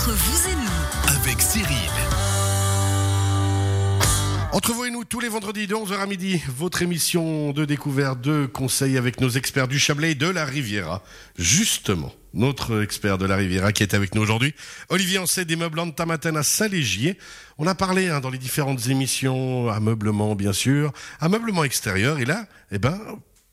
Entre vous et nous, avec Cyril. Entre vous et nous, tous les vendredis de 11h à midi, votre émission de découverte, de conseils avec nos experts du Chablais et de la Riviera. Justement, notre expert de la Riviera qui est avec nous aujourd'hui, Olivier Ancet des meubles Antamaten à Saint-Légier. On a parlé hein, dans les différentes émissions, ameublement bien sûr, ameublement extérieur, et là, eh ben,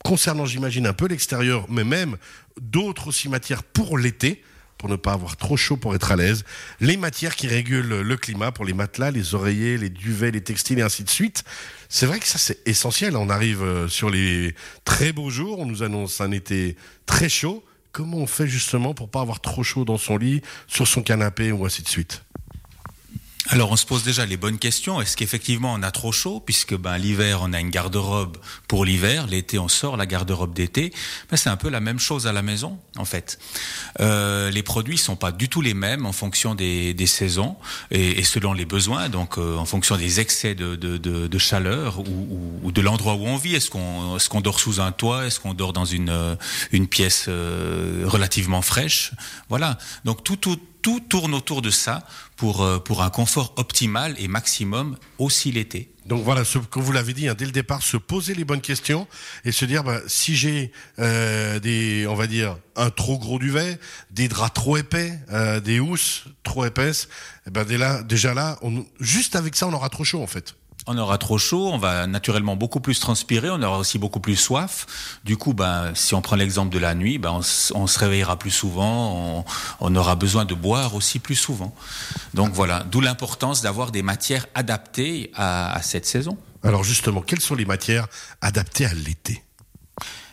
concernant j'imagine un peu l'extérieur, mais même d'autres aussi matières pour l'été, pour ne pas avoir trop chaud pour être à l'aise, les matières qui régulent le climat pour les matelas, les oreillers, les duvets, les textiles et ainsi de suite. C'est vrai que ça c'est essentiel. On arrive euh, sur les très beaux jours, on nous annonce un été très chaud. Comment on fait justement pour pas avoir trop chaud dans son lit, sur son canapé ou ainsi de suite? Alors on se pose déjà les bonnes questions. Est-ce qu'effectivement on a trop chaud? Puisque ben l'hiver on a une garde-robe pour l'hiver, l'été on sort la garde-robe d'été. Ben, c'est un peu la même chose à la maison en fait. Euh, les produits sont pas du tout les mêmes en fonction des, des saisons et, et, selon les besoins. Donc euh, en fonction des excès de, de, de, chaleur ou, ou, de l'endroit où on vit. Est-ce qu'on est-ce qu'on dort sous un toit? Est-ce qu'on dort dans une une pièce euh, relativement fraîche? Voilà. Donc tout tout tout tourne autour de ça pour, euh, pour un confort optimal et maximum aussi l'été. Donc voilà, ce, comme vous l'avez dit hein, dès le départ, se poser les bonnes questions et se dire bah, si j'ai euh, des, on va dire, un trop gros duvet, des draps trop épais, euh, des housses trop épaisses, eh ben dès là, déjà là, on, juste avec ça, on aura trop chaud en fait on aura trop chaud, on va naturellement beaucoup plus transpirer, on aura aussi beaucoup plus soif. Du coup, ben, si on prend l'exemple de la nuit, ben, on, se réveillera plus souvent, on, aura besoin de boire aussi plus souvent. Donc voilà, d'où l'importance d'avoir des matières adaptées à cette saison. Alors justement, quelles sont les matières adaptées à l'été?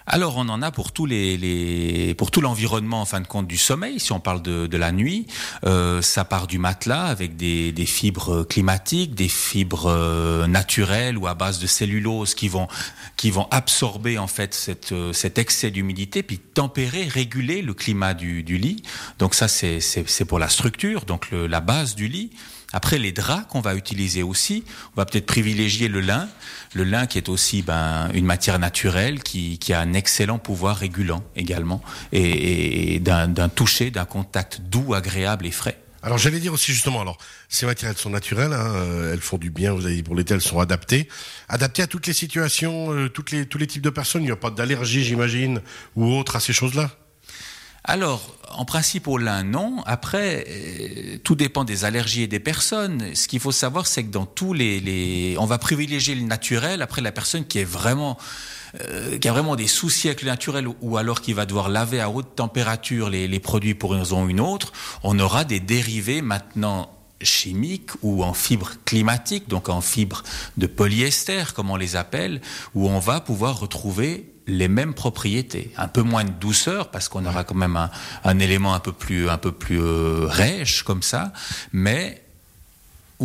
Alors on en a pour tous les, les pour tout l'environnement en fin de compte du sommeil. Si on parle de, de la nuit, euh, ça part du matelas avec des, des fibres climatiques, des fibres euh, naturelles ou à base de cellulose qui vont qui vont absorber en fait cette, euh, cet excès d'humidité puis tempérer, réguler le climat du, du lit. Donc ça c'est c'est pour la structure, donc le, la base du lit. Après, les draps qu'on va utiliser aussi, on va peut-être privilégier le lin. Le lin qui est aussi ben, une matière naturelle qui, a un excellent pouvoir régulant également et, d'un toucher, d'un contact doux, agréable et frais. Alors j'allais dire aussi justement, alors ces matières sont naturelles, hein, elles font du bien, vous avez dit pour l'été elles sont adaptées, adaptées à toutes les situations, euh, toutes tous les types de personnes, il n'y a pas d'allergie j'imagine ou autre à ces choses-là? Alors, en principe, au lin, non. Après, euh, tout dépend des allergies et des personnes. Ce qu'il faut savoir, c'est que dans tous les, on va privilégier le naturel. Après, la personne qui est vraiment, euh, qui a vraiment des soucis avec le naturel, ou alors qui va devoir laver à haute température les, les produits pour une raison ou une autre, on aura des dérivés maintenant chimiques ou en fibres climatiques, donc en fibres de polyester, comme on les appelle, où on va pouvoir retrouver les mêmes propriétés, un peu moins de douceur parce qu'on aura quand même un, un, élément un peu plus un peu plus euh, rêche comme ça, mais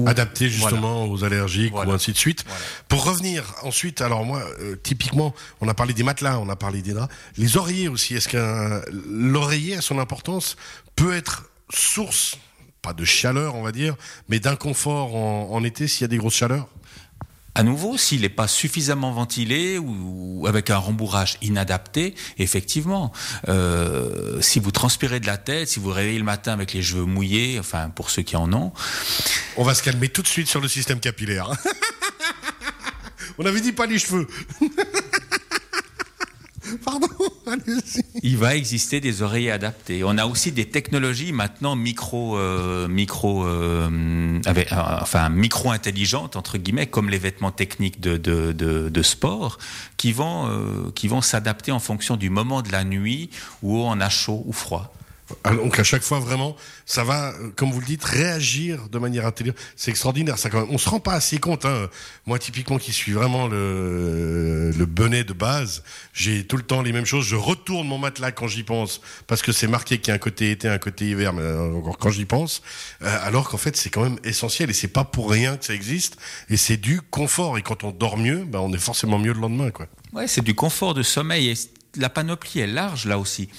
adapté justement voilà. aux allergiques voilà. ou ainsi de suite. Voilà. Pour revenir ensuite, alors moi euh, typiquement, on a parlé des matelas, on a parlé des draps, les oreillers aussi. Est-ce qu'un l'oreiller à son importance? Peut être source pas de chaleur on va dire, mais d'inconfort en, en été s'il y a des grosses chaleurs? À nouveau, s'il n'est pas suffisamment ventilé ou, avec un rembourrage inadapté, effectivement, euh, si vous transpirez de la tête, si vous réveillez le matin avec les cheveux mouillés, enfin pour ceux qui en ont, on va se calmer tout de suite sur le système capillaire. on avait dit pas les cheveux. Il va exister des oreillers adaptés. On a aussi des technologies maintenant micro, euh, micro, euh, euh, enfin micro intelligentes entre guillemets, comme les vêtements techniques de, sport, qui vont, qui vont s'adapter en fonction du moment de la nuit où on a chaud ou froid. Donc à chaque fois vraiment, ça va, comme vous le dites, réagir de manière intelligente. C'est extraordinaire. Ça quand même. On se rend pas assez compte. Hein. Moi typiquement qui suis vraiment le le bonnet de base, j'ai tout le temps les mêmes choses. Je retourne mon matelas quand j'y pense parce que c'est marqué qu'il y a un côté été, un côté hiver. Mais encore quand j'y pense, euh, alors qu'en fait c'est quand même essentiel et c'est pas pour rien que ça existe. Et c'est du confort. Et quand on dort mieux, ben on est forcément mieux le lendemain, quoi. Ouais, c'est du confort de sommeil et la panoplie est large là aussi.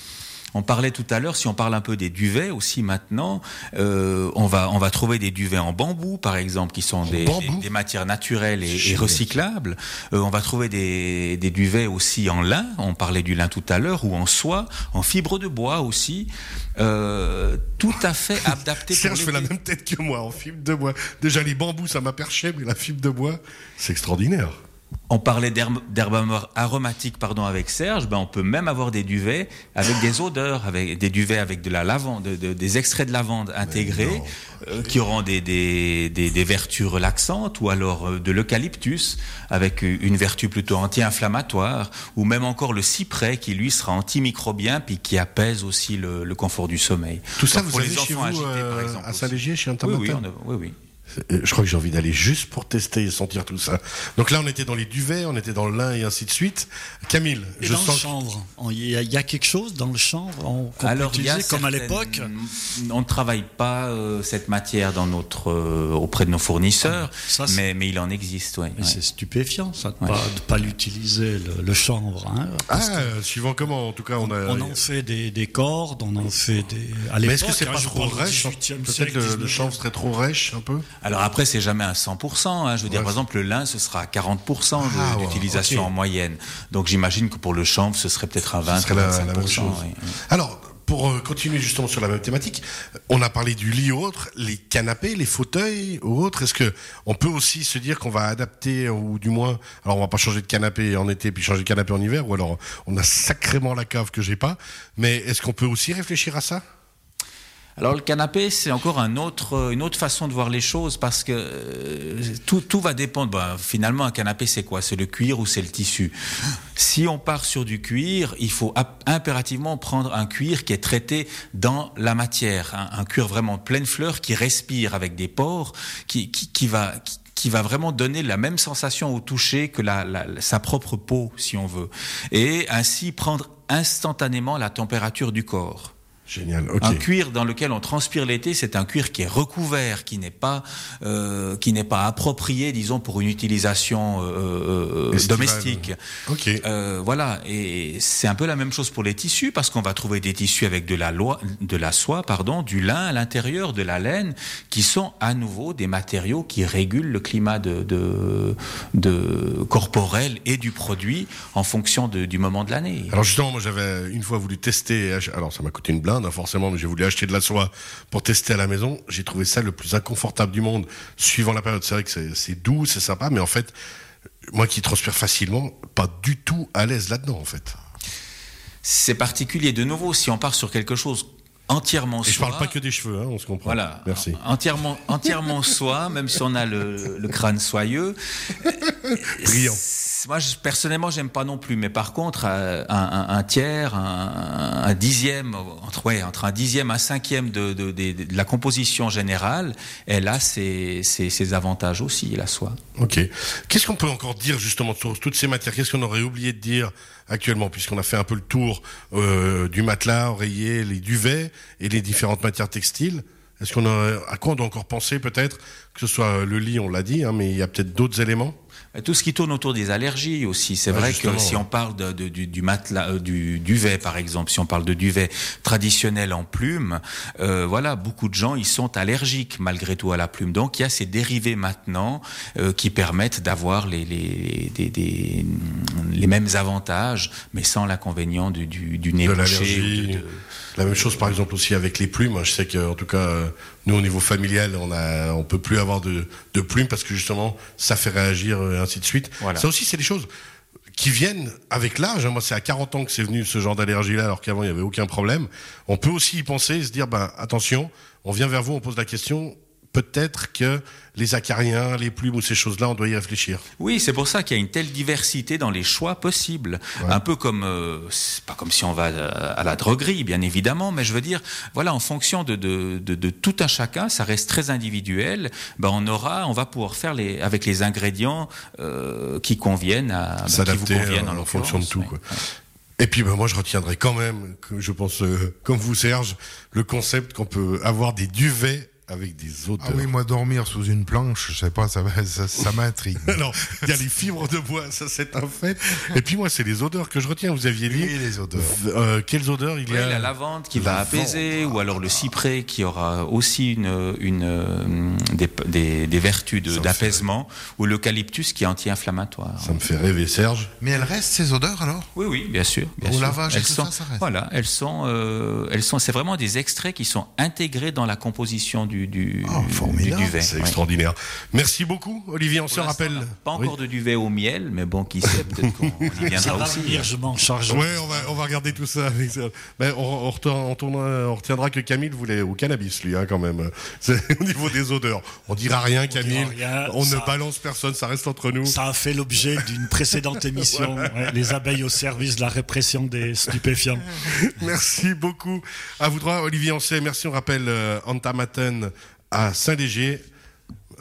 On parlait tout à l'heure, si on parle un peu des duvets aussi maintenant, euh, on va on va trouver des duvets en bambou par exemple qui sont des, des, matières naturelles et, recyclables. Euh, on va trouver des, des duvets aussi en lin. On parlait du lin tout à l'heure ou en soie, en fibre de bois aussi. Euh, tout à fait adapté. Serge fait la même tête que moi en fibre de bois. Déjà les bambous ça m'a perché, mais la fibre de bois c'est extraordinaire on parlait d'herbes aromatiques pardon avec Serge, ben on peut même avoir des duvets avec des odeurs, avec des duvets avec de la lavande, des extraits de lavande intégrés euh, qui auront des, des, vertus relaxantes ou alors euh, de l'eucalyptus avec une vertu plutôt anti-inflammatoire ou même encore le cyprès qui lui sera antimicrobien puis qui apaise aussi le, confort du sommeil. Tout ça vous avez chez vous euh, à Saint-Légier chez un oui, oui, oui, oui. Euh, je crois que j'ai envie d'aller juste pour tester et sentir tout ça. Donc là, on était dans les duvets, on était dans le lin et ainsi de suite. Camille, je dans le chanvre, il y, a quelque chose dans le chanvre qu'on Alors, peut utiliser comme à l'époque On ne travaille pas euh, cette matière dans notre, euh, auprès de nos fournisseurs, ah, mais, mais, il en existe. Ouais, C'est stupéfiant, ça, de ne pas, l'utiliser, le, chanvre. Hein, ah, suivant comment, en tout cas, on a... On en fait des, des cordes, on en fait des... À mais est-ce que c'est pas trop rêche Peut-être le, le chanvre serait trop rêche, un peu alors après, c'est jamais à 100%. Hein. Je veux dire, par exemple, le lin, ce sera à 40% ah, d'utilisation en moyenne. Donc j'imagine que pour le chanvre, ce serait peut-être à 20 la, même chose. Alors, pour euh, continuer justement sur la même thématique, on a parlé du lit ou autre, les canapés, les fauteuils ou autres. Est-ce que on peut aussi se dire qu'on va adapter ou du moins, alors on va pas changer de canapé en été puis changer de canapé en hiver ou alors on a sacrément la cave que j'ai pas. Mais est-ce qu'on peut aussi réfléchir à ça? Alors le canapé, c'est encore un autre, une autre façon de voir les choses parce que euh, tout, tout, va dépendre. Ben, finalement, un canapé, c'est quoi? C'est le cuir ou c'est le tissu? Si on part sur du cuir, il faut impérativement prendre un cuir qui est traité dans la matière, un, cuir vraiment pleine fleur qui respire avec des pores, qui, qui, qui va... Qui, va vraiment donner la même sensation au toucher que la, sa propre peau, si on veut, et ainsi prendre instantanément la température du corps. Génial. Un cuir dans lequel on transpire l'été, c'est un cuir qui est recouvert, qui n'est pas euh, qui n'est pas approprié, disons, pour une utilisation euh, euh domestique. Ok. Euh, voilà. Et c'est un peu la même chose pour les tissus, parce qu'on va trouver des tissus avec de la loi, de la soie, pardon, du lin à l'intérieur, de la laine, qui sont à nouveau des matériaux qui régulent le climat de, de, de corporel et du produit en fonction de, du moment de l'année. Alors justement, moi j'avais une fois voulu tester. Alors ça m'a coûté une blinde Hein, forcément, mais j'ai voulu acheter de la soie pour tester à la maison. J'ai trouvé ça le plus inconfortable du monde, suivant la période. C'est vrai que c'est doux, c'est sympa, mais en fait, moi qui transpire facilement, pas du tout à l'aise là-dedans, en fait. C'est particulier. De nouveau, si on part sur quelque chose entièrement soie. Et je parle pas que des cheveux, hein, on se comprend. Voilà. Merci. Entièrement, entièrement soie, même si on a le, le crâne soyeux. Brillant moi, je, personnellement, j'aime pas non plus. Mais par contre, euh, un, tiers, un, dixième, entre, un dixième, un cinquième de, la composition générale, elle a ses, avantages aussi, la soie. Ok. Qu'est-ce qu'on peut encore dire justement sur toutes ces matières? Qu'est-ce qu'on aurait oublié de dire actuellement, puisqu'on a fait un peu le tour euh, du matelas, oreiller, les duvets et les différentes matières textiles est-ce qu'on à quoi on doit encore penser peut-être? Que ce soit le lit, on l'a dit, hein, mais il y a peut-être d'autres éléments? Tout ce qui tourne autour des allergies aussi. C'est vrai que si on parle de, de, du, du, matelas, euh, du duvet par exemple, si on parle de duvet traditionnel en plume, euh, voilà, beaucoup de gens ils sont allergiques malgré tout à la plume. Donc il y a ces dérivés maintenant euh, qui permettent d'avoir les les, des, des, les mêmes avantages, mais sans l'inconvénient du, du, du nez bouché. La même chose par exemple aussi avec les plumes. Je sais qu'en tout cas, euh, nous au niveau familial, on a, on peut plus avoir de, de plumes parce que justement, ça fait réagir et ainsi de suite. Ça aussi, c'est des choses qui viennent avec l'âge. Moi, c'est à 40 ans que c'est venu ce genre d'allergie-là, alors qu'avant, il n'y avait aucun problème. On peut aussi y penser et se dire, ben, attention, on vient vers vous, on pose la question, peut-être que les acariens, les plumes ou ces choses-là, on doit y réfléchir. Oui, c'est pour ça qu'il y a une telle diversité dans les choix possibles. Un peu comme, euh, c'est pas comme si on va à la droguerie, bien évidemment, mais je veux dire, voilà, en fonction de, de, de, de tout un chacun, ça reste très individuel. Ben on aura, on va pouvoir faire les, avec les ingrédients euh, qui conviennent à, ben, s'adapter en, fonction de tout. Quoi. Et puis ben, moi je retiendrai quand même, je pense euh, comme vous Serge, le concept qu'on peut avoir des duvets avec des odeurs. Ah oui, moi dormir sous une planche, je sais pas, ça, ça, ça m'intrigue. Alors, il y a les fibres de bois, ça c'est un fait. Et puis moi, c'est les odeurs que je retiens. Vous aviez dit Oui, les odeurs. euh, quelles odeurs il y Oui, a la lavande qui va apaiser, ou alors le cyprès qui aura aussi une, une, euh, des, des, des vertus de- d'apaisement, ou l'eucalyptus qui est anti-inflammatoire. Ça me fait rêver, Serge. Mais elles restent ces odeurs alors? Oui, oui, bien sûr. Bien Au sûr. lavage elles sont, ça, ça reste. Voilà, elles sont, euh, elles sont, c'est vraiment des extraits qui sont intégrés dans la composition du, du, Oh, formidable. du duvet. C'est ouais. extraordinaire. Merci beaucoup, Olivier. On Pour rappelle. Pas Oui. encore de duvet au miel, mais bon, qui sait, peut-être qu'on y Ça viendra va aussi. je m'en charge. Ouais, on va, on va regarder tout ça. Avec ça. Ben, on, on, retourne- on tournera- on retiendra que Camille voulait au cannabis, lui, hein, quand même. C'est au niveau des odeurs. On dira rien, Camille. rien, on ne balance personne, ça reste entre nous. Ça a fait l'objet d'une précédente émission, ouais, les abeilles au service de la répression des stupéfiants. Merci beaucoup. À vous droit, Olivier Ancet. Merci. On rappelle euh, Antamaten à Saint-Léger.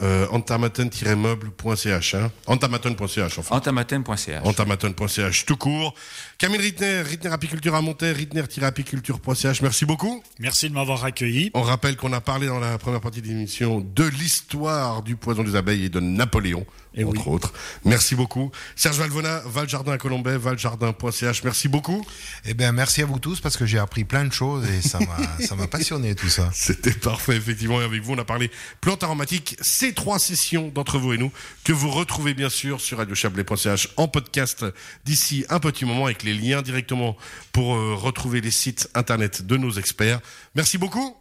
Euh, antamaten-meuble.ch hein. antamaten.ch enfin Antamaten.ch. antamaten.ch tout court Camille Rittner Rittner Apiculture à Monterre Rittner-apiculture.ch merci beaucoup Merci de m'avoir accueilli. on rappelle qu'on a parlé dans la première partie de l'émission de l'histoire du poison des abeilles et de Napoléon Eh entre oui. autres merci beaucoup Serge Valvona Valjardin à Colombay valjardin.ch merci beaucoup Eh bien, merci à vous tous parce que j'ai appris plein de choses et ça m'a, ça m'a passionné tout ça. C'était parfait, effectivement. Et avec vous, on a parlé plantes aromatiques. Ces trois sessions d'entre vous et nous que vous retrouvez bien sûr sur radiochablais.ch en podcast d'ici un petit moment avec les liens directement pour euh, retrouver les sites internet de nos experts. Merci beaucoup.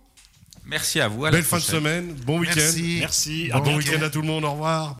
Merci à vous. à Belle fin de semaine. Bon week-end. Merci. Merci. Bon week-end à tout le monde. Au revoir.